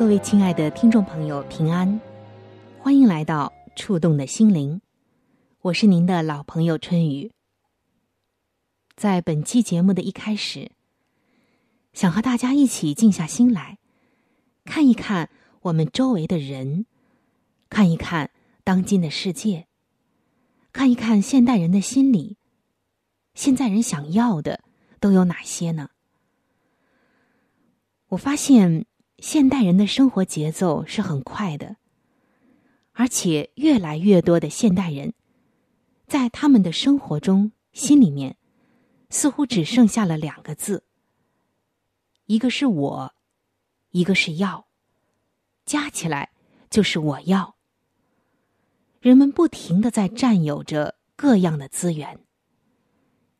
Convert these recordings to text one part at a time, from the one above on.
各位亲爱的听众朋友，平安，欢迎来到《触动的心灵》。我是您的老朋友春雨，在本期节目的一开始，想和大家一起静下心来，看一看我们周围的人，看一看当今的世界，看一看现代人的心理，现在人想要的都有哪些呢？我发现现代人的生活节奏是很快的，而且越来越多的现代人。在他们的生活中，心里面似乎只剩下了两个字：一个是我，一个是要，加起来就是我要。人们不停的在占有着各样的资源，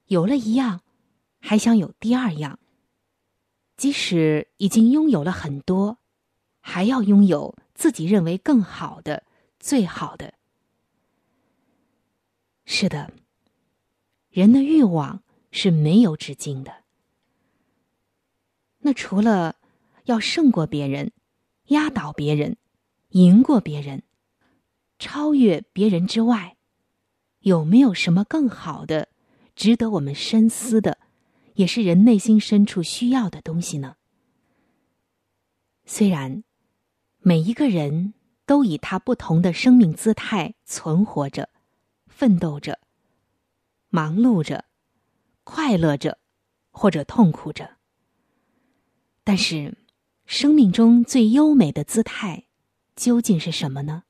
有了一样，还想有第二样。即使已经拥有了很多，还要拥有自己认为更好的、最好的。是的，人的欲望是没有止境的。那除了要胜过别人、压倒别人、赢过别人、超越别人之外，有没有什么更好的、值得我们深思的，也是人内心深处需要的东西呢？虽然每一个人都以他不同的生命姿态存活着。奋斗着，忙碌着，快乐着，或者痛苦着。但是，生命中最优美的姿态究竟是什么呢？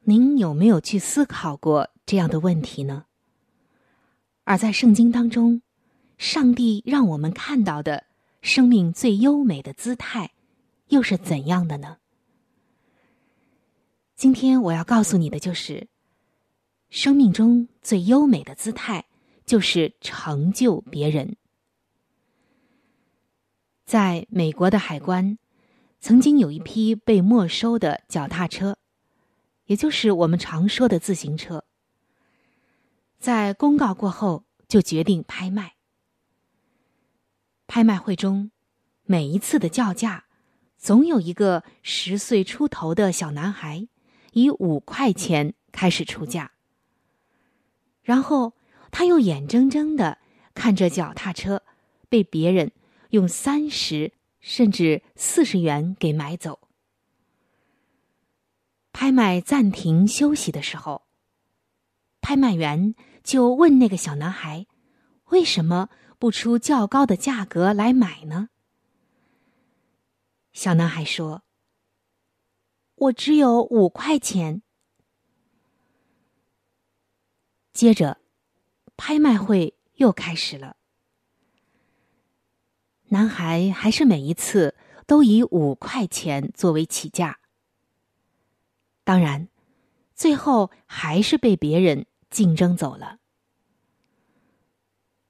您有没有去思考过这样的问题呢？而在圣经当中，上帝让我们看到的生命最优美的姿态，又是怎样的呢？今天我要告诉你的就是。生命中最优美的姿态，就是成就别人。在美国的海关，曾经有一批被没收的脚踏车，也就是我们常说的自行车。在公告过后，就决定拍卖。拍卖会中，每一次的叫价，总有一个十岁出头的小男孩，以五块钱开始出价。然后，他又眼睁睁的看着脚踏车被别人用三十甚至四十元给买走。拍卖暂停休息的时候，拍卖员就问那个小男孩：“为什么不出较高的价格来买呢？”小男孩说：“我只有五块钱。”接着，拍卖会又开始了。男孩还是每一次都以五块钱作为起价。当然，最后还是被别人竞争走了。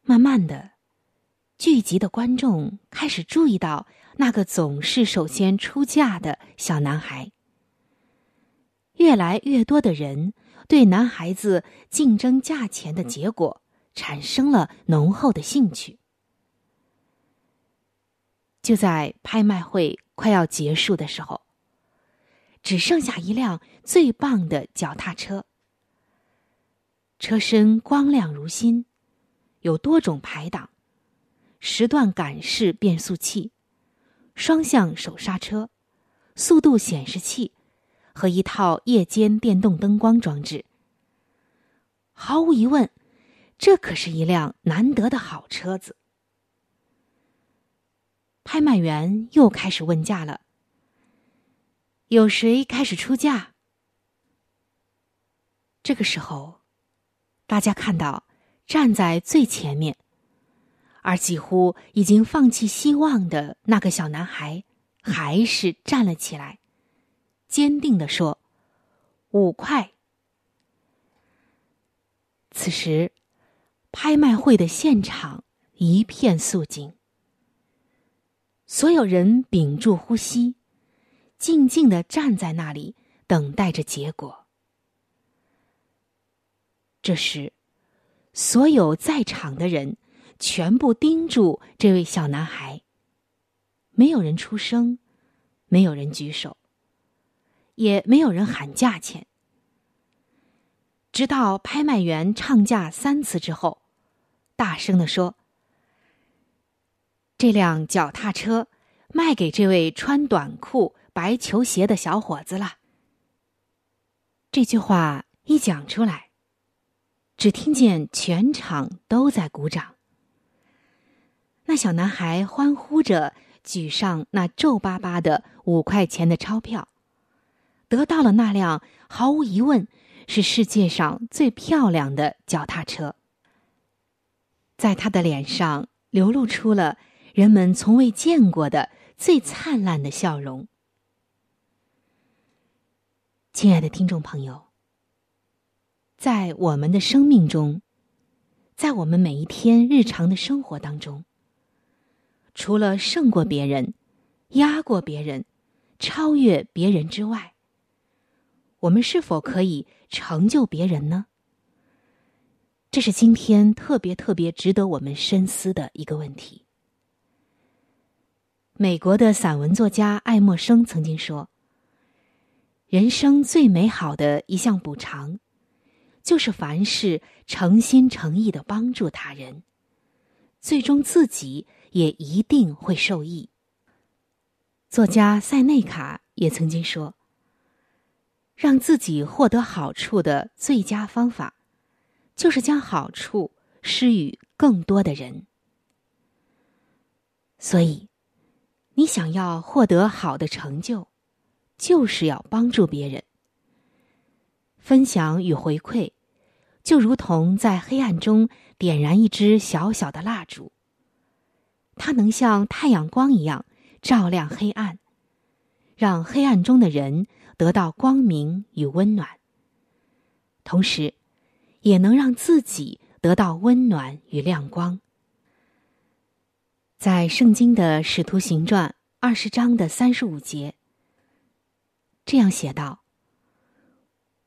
慢慢的，聚集的观众开始注意到那个总是首先出价的小男孩。越来越多的人。对男孩子竞争价钱的结果产生了浓厚的兴趣。就在拍卖会快要结束的时候，只剩下一辆最棒的脚踏车，车身光亮如新，有多种排档，时段感式变速器，双向手刹车、速度显示器和一套夜间电动灯光装置。毫无疑问，这可是一辆难得的好车子。拍卖员又开始问价了。有谁开始出价？这个时候，大家看到站在最前面，而几乎已经放弃希望的那个小男孩，还是站了起来，坚定的说：“五块。”此时，拍卖会的现场一片肃静，所有人屏住呼吸。静静的站在那里，等待着结果。这时，所有在场的人全部盯住这位小男孩。没有人出声，没有人举手，也没有人喊价钱。直到拍卖员唱价三次之后，大声的说：“这辆脚踏车卖给这位穿短裤。”白球鞋的小伙子了。这句话一讲出来，只听见全场都在鼓掌。那小男孩欢呼着举上那皱巴巴的五块钱的钞票，得到了那辆毫无疑问是世界上最漂亮的脚踏车。在他的脸上流露出了人们从未见过的最灿烂的笑容。亲爱的听众朋友，在我们的生命中，在我们每一天日常的生活当中，除了胜过别人、压过别人、超越别人之外，我们是否可以成就别人呢？这是今天特别特别值得我们深思的一个问题。美国的散文作家爱默生曾经说。人生最美好的一项补偿，就是凡事诚心诚意的帮助他人，最终自己也一定会受益。作家塞内卡也曾经说：“让自己获得好处的最佳方法，就是将好处施予更多的人。”所以，你想要获得好的成就。就是要帮助别人，分享与回馈，就如同在黑暗中点燃一支小小的蜡烛。它能像太阳光一样照亮黑暗，让黑暗中的人得到光明与温暖，同时，也能让自己得到温暖与亮光。在圣经的使徒行传二十章的三十五节。这样写道：“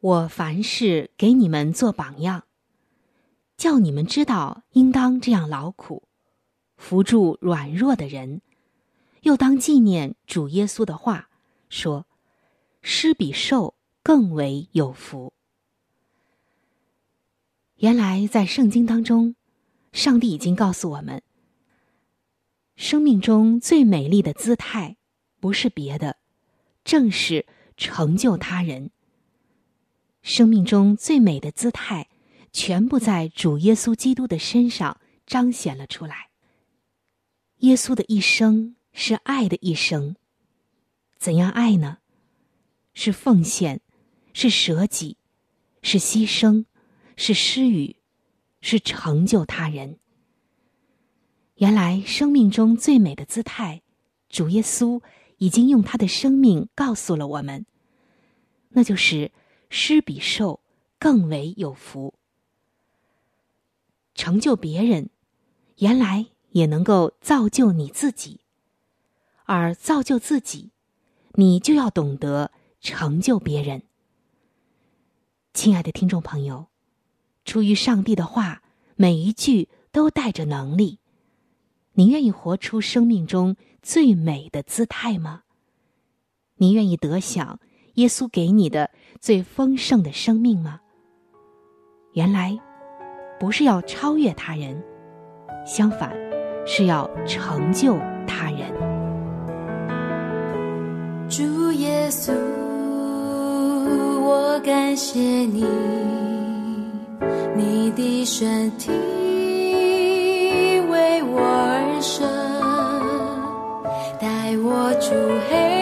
我凡事给你们做榜样，叫你们知道应当这样劳苦，扶助软弱的人，又当纪念主耶稣的话，说：施比受更为有福。原来在圣经当中，上帝已经告诉我们，生命中最美丽的姿态，不是别的，正是。”成就他人，生命中最美的姿态，全部在主耶稣基督的身上彰显了出来。耶稣的一生是爱的一生，怎样爱呢？是奉献，是舍己，是牺牲，是施予，是成就他人。原来生命中最美的姿态，主耶稣。已经用他的生命告诉了我们，那就是施比受更为有福。成就别人，原来也能够造就你自己，而造就自己，你就要懂得成就别人。亲爱的听众朋友，出于上帝的话，每一句都带着能力。您愿意活出生命中？最美的姿态吗？你愿意得享耶稣给你的最丰盛的生命吗？原来，不是要超越他人，相反，是要成就他人。主耶稣，我感谢你，你的身体为我而生，带我出黑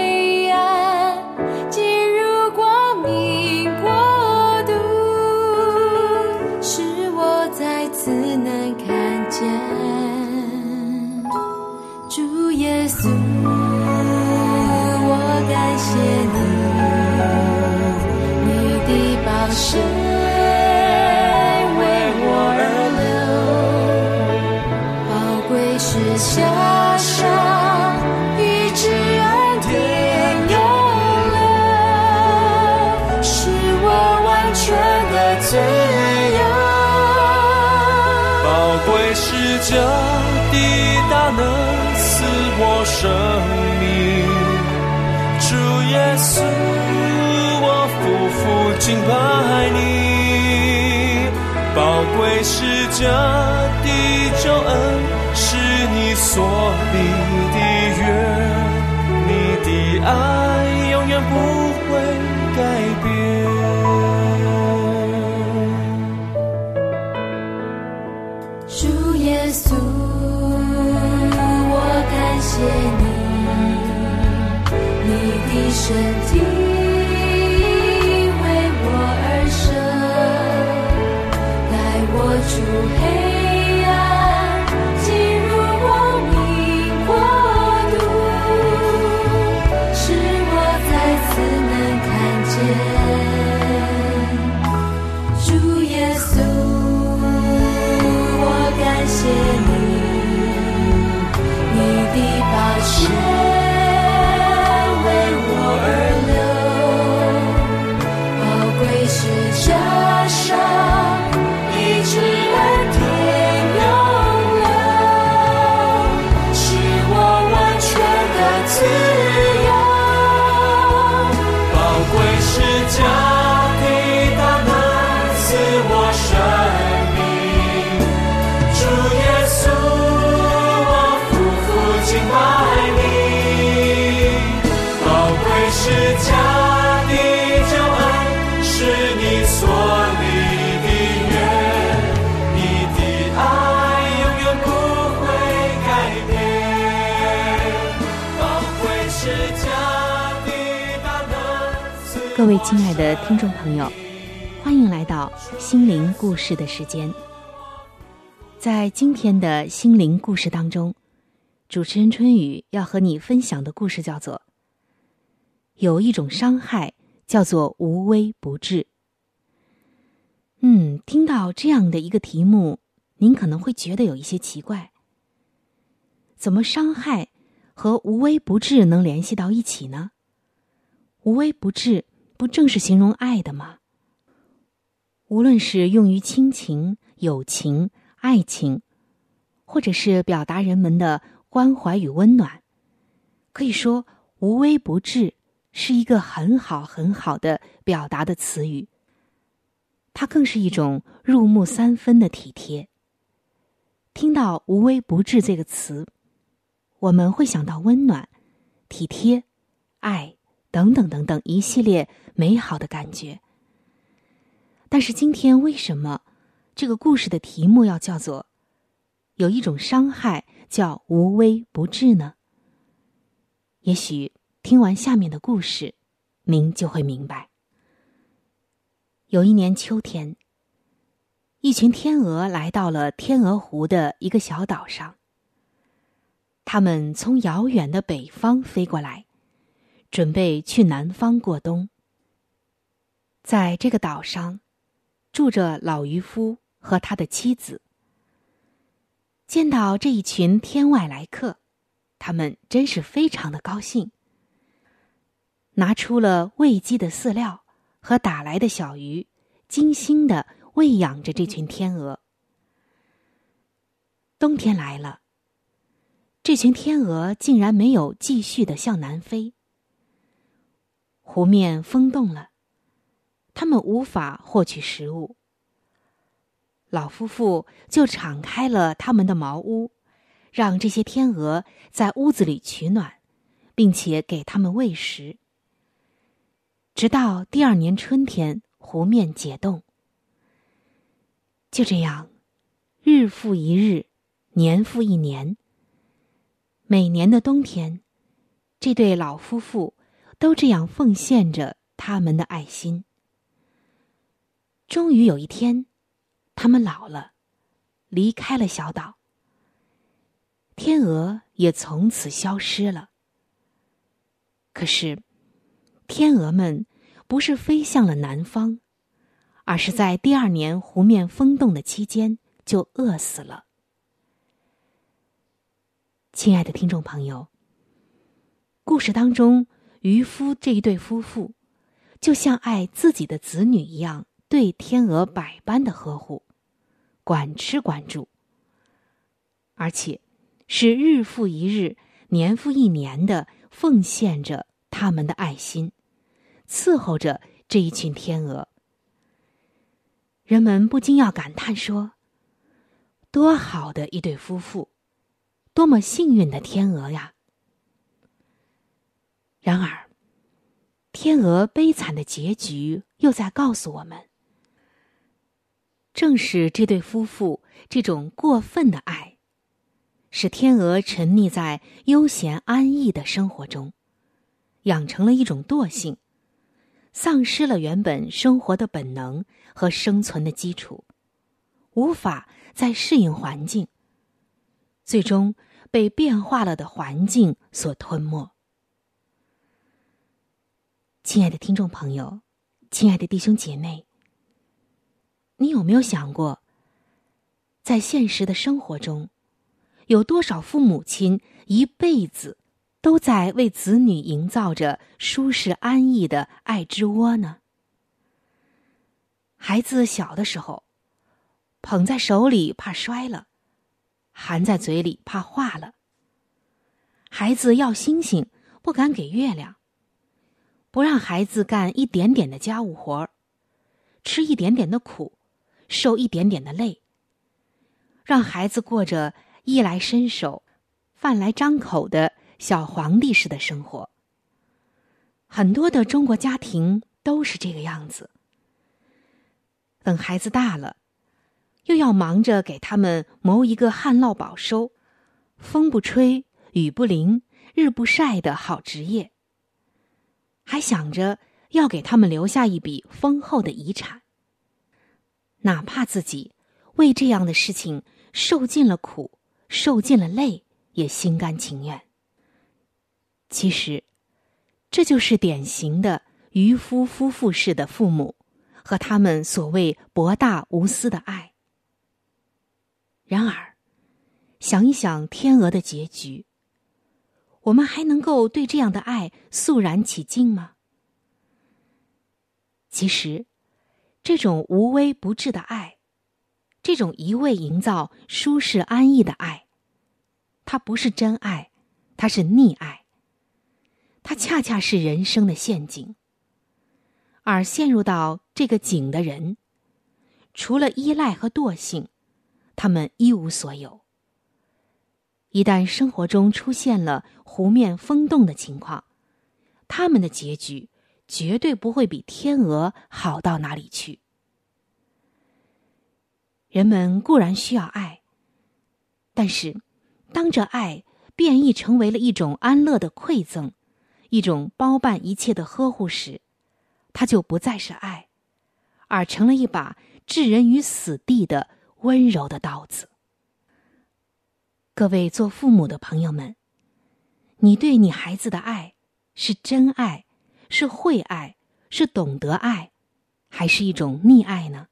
敬拜你。宝贵是这各位亲爱的听众朋友，欢迎来到心灵故事的时间。在今天的心灵故事当中，主持人春雨要和你分享的故事叫做“有一种伤害叫做无微不至”。嗯，听到这样的一个题目，您可能会觉得有一些奇怪：怎么伤害和无微不至能联系到一起呢？无微不至不正是形容爱的吗？无论是用于亲情、友情、爱情，或者是表达人们的关怀与温暖，可以说“无微不至”是一个很好很好的表达的词语。它更是一种入木三分的体贴。听到“无微不至”这个词，我们会想到温暖、体贴、爱。等等等等一系列美好的感觉。但是今天为什么这个故事的题目要叫做“有一种伤害叫无微不至”呢？也许听完下面的故事，您就会明白。有一年秋天，一群天鹅来到了天鹅湖的一个小岛上。它们从遥远的北方飞过来。准备去南方过冬。在这个岛上，住着老渔夫和他的妻子。见到这一群天外来客，他们真是非常的高兴。拿出了喂鸡的饲料和打来的小鱼，精心的喂养着这群天鹅。冬天来了，这群天鹅竟然没有继续的向南飞。湖面风动了，他们无法获取食物。老夫妇就敞开了他们的茅屋，让这些天鹅在屋子里取暖，并且给他们喂食，直到第二年春天湖面解冻。就这样，日复一日，年复一年。每年的冬天，这对老夫妇都这样奉献着他们的爱心。终于有一天，他们老了，离开了小岛。天鹅也从此消失了。可是，天鹅们不是飞向了南方，而是在第二年湖面封冻的期间就饿死了。亲爱的听众朋友，故事当中渔夫这一对夫妇，就像爱自己的子女一样，对天鹅百般的呵护，管吃管住，而且是日复一日、年复一年的奉献着他们的爱心，伺候着这一群天鹅。人们不禁要感叹说：“多好的一对夫妇！”多么幸运的天鹅呀！然而，天鹅悲惨的结局又在告诉我们：正是这对夫妇这种过分的爱，使天鹅沉溺在悠闲安逸的生活中，养成了一种惰性，丧失了原本生活的本能和生存的基础，无法再适应环境。最终被变化了的环境所吞没。亲爱的听众朋友，亲爱的弟兄姐妹，你有没有想过，在现实的生活中，有多少父母亲一辈子都在为子女营造着舒适安逸的爱之窝呢？孩子小的时候，捧在手里怕摔了。含在嘴里怕化了。孩子要星星，不敢给月亮。不让孩子干一点点的家务活儿，吃一点点的苦，受一点点的累。让孩子过着衣来伸手、饭来张口的小皇帝式的生活。很多的中国家庭都是这个样子。等孩子大了。又要忙着给他们谋一个旱涝保收、风不吹、雨不淋、日不晒的好职业，还想着要给他们留下一笔丰厚的遗产，哪怕自己为这样的事情受尽了苦、受尽了累，也心甘情愿。其实，这就是典型的渔夫夫妇式的父母和他们所谓博大无私的爱。然而，想一想天鹅的结局，我们还能够对这样的爱肃然起敬吗？其实，这种无微不至的爱，这种一味营造舒适安逸的爱，它不是真爱，它是溺爱。它恰恰是人生的陷阱。而陷入到这个井的人，除了依赖和惰性。他们一无所有。一旦生活中出现了湖面风动的情况，他们的结局绝对不会比天鹅好到哪里去。人们固然需要爱，但是当这爱变异成为了一种安乐的馈赠，一种包办一切的呵护时，它就不再是爱，而成了一把置人于死地的。温柔的刀子。各位做父母的朋友们，你对你孩子的爱是真爱，是会爱，是懂得爱，还是一种溺爱呢？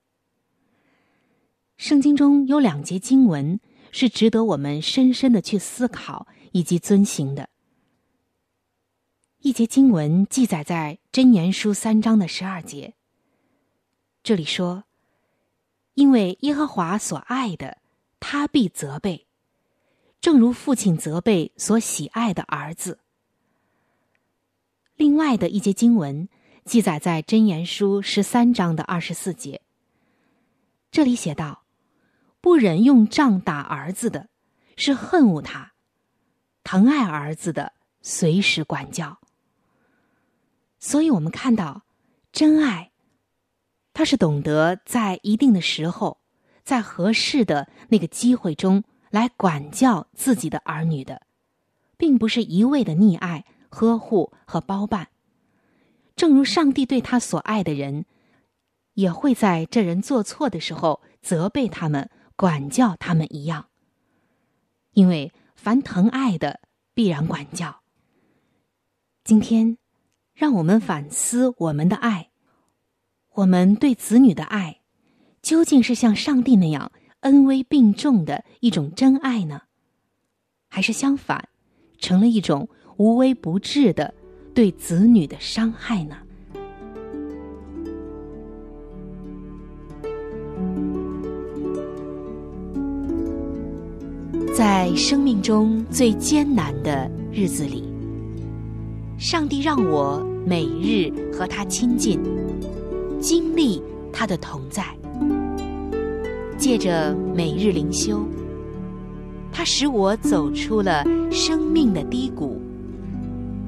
圣经中有两节经文是值得我们深深的去思考以及遵行的。一节经文记载在箴言书三章的十二节，这里说。因为耶和华所爱的，他必责备，正如父亲责备所喜爱的儿子。另外的一节经文记载在箴言书十三章的二十四节，这里写道：“不忍用杖打儿子的，是恨恶他；疼爱儿子的，随时管教。所以，我们看到真爱，他是懂得在一定的时候，在合适的那个机会中来管教自己的儿女的，并不是一味的溺爱、呵护和包办。正如上帝对他所爱的人，也会在这人做错的时候责备他们、管教他们一样。因为凡疼爱的，必然管教。今天，让我们反思我们的爱，我们对子女的爱，究竟是像上帝那样恩威并重的一种真爱呢，还是相反，成了一种无微不至的对子女的伤害呢？在生命中最艰难的日子里，上帝让我每日和他亲近，经历他的同在。借着每日灵修，他使我走出了生命的低谷，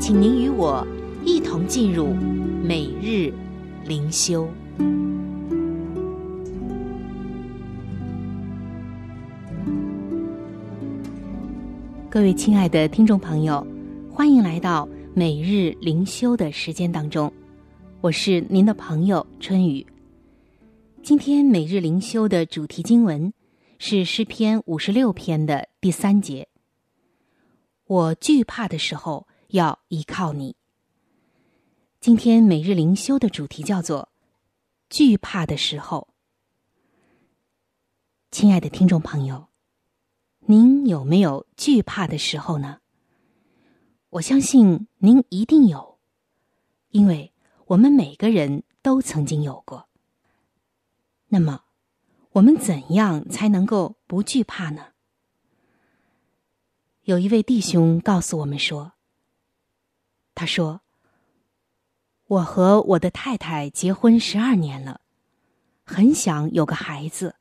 请您与我一同进入每日灵修。各位亲爱的听众朋友，欢迎来到每日灵修的时间当中，我是您的朋友春雨。今天每日灵修的主题经文是诗篇五十六篇的第三节。我惧怕的时候要依靠你。今天每日灵修的主题叫做“惧怕的时候”。亲爱的听众朋友。您有没有惧怕的时候呢？我相信您一定有，因为我们每个人都曾经有过。那么，我们怎样才能够不惧怕呢？有一位弟兄告诉我们说：“他说，我和我的太太结婚十二年了，很想有个孩子。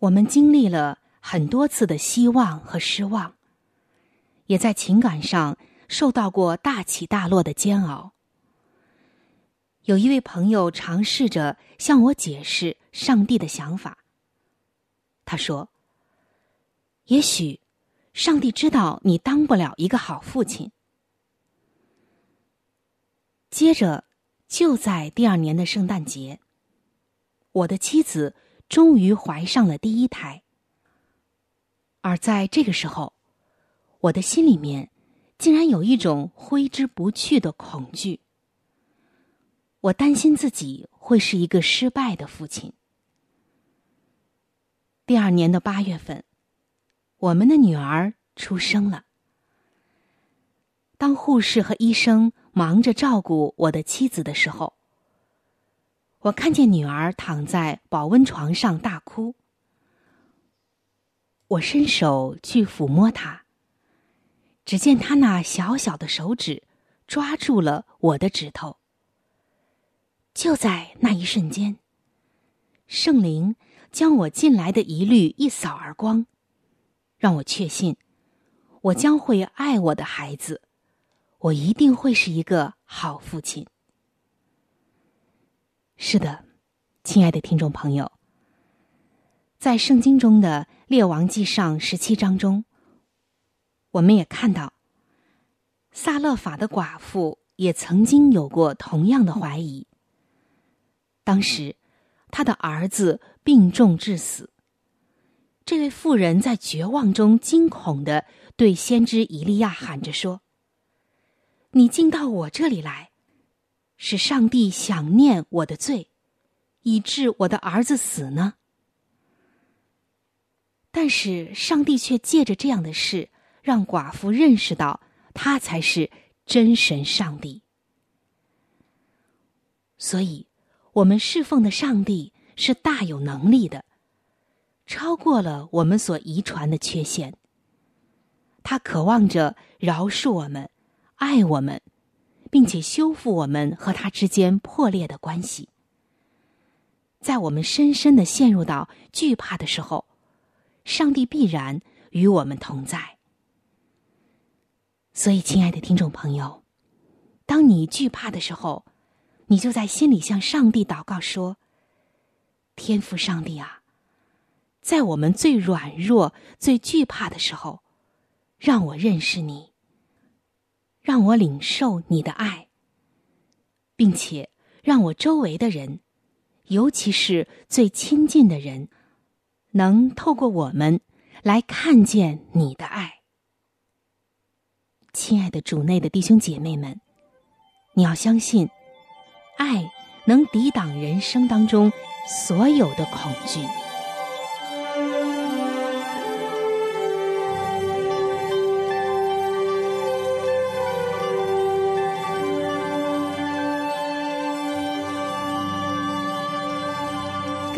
我们经历了。”很多次的希望和失望，也在情感上受到过大起大落的煎熬。有一位朋友尝试着向我解释上帝的想法。他说：“也许，上帝知道你当不了一个好父亲。”接着，就在第二年的圣诞节，我的妻子终于怀上了第一胎。而在这个时候，我的心里面竟然有一种挥之不去的恐惧。我担心自己会是一个失败的父亲。第二年的八月份，我们的女儿出生了。当护士和医生忙着照顾我的妻子的时候，我看见女儿躺在保温床上大哭。我伸手去抚摸她，只见她那小小的手指抓住了我的指头。就在那一瞬间，圣灵将我近来的疑虑一扫而光，让我确信，我将会爱我的孩子，我一定会是一个好父亲。是的，亲爱的听众朋友。在圣经中的《列王记上》十七章中，我们也看到，萨勒法的寡妇也曾经有过同样的怀疑。当时，他的儿子病重致死。这位妇人在绝望中惊恐的对先知以利亚喊着说：“你进到我这里来，使上帝想念我的罪，以致我的儿子死呢？”但是，上帝却借着这样的事让寡妇认识到他才是真神上帝。所以，我们侍奉的上帝是大有能力的，超过了我们所遗传的缺陷。他渴望着饶恕我们，爱我们，并且修复我们和他之间破裂的关系。在我们深深的陷入到惧怕的时候，上帝必然与我们同在。所以，亲爱的听众朋友，当你惧怕的时候，你就在心里向上帝祷告说：“天父上帝啊，在我们最软弱、最惧怕的时候，让我认识你，让我领受你的爱，并且让我周围的人。”尤其是最亲近的人，能透过我们来看见你的爱。亲爱的主内的弟兄姐妹们，你要相信，爱能抵挡人生当中所有的恐惧。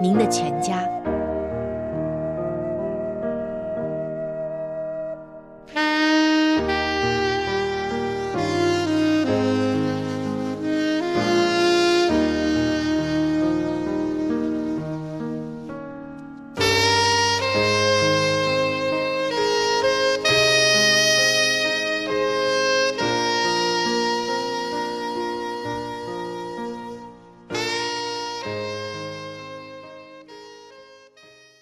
您的全家。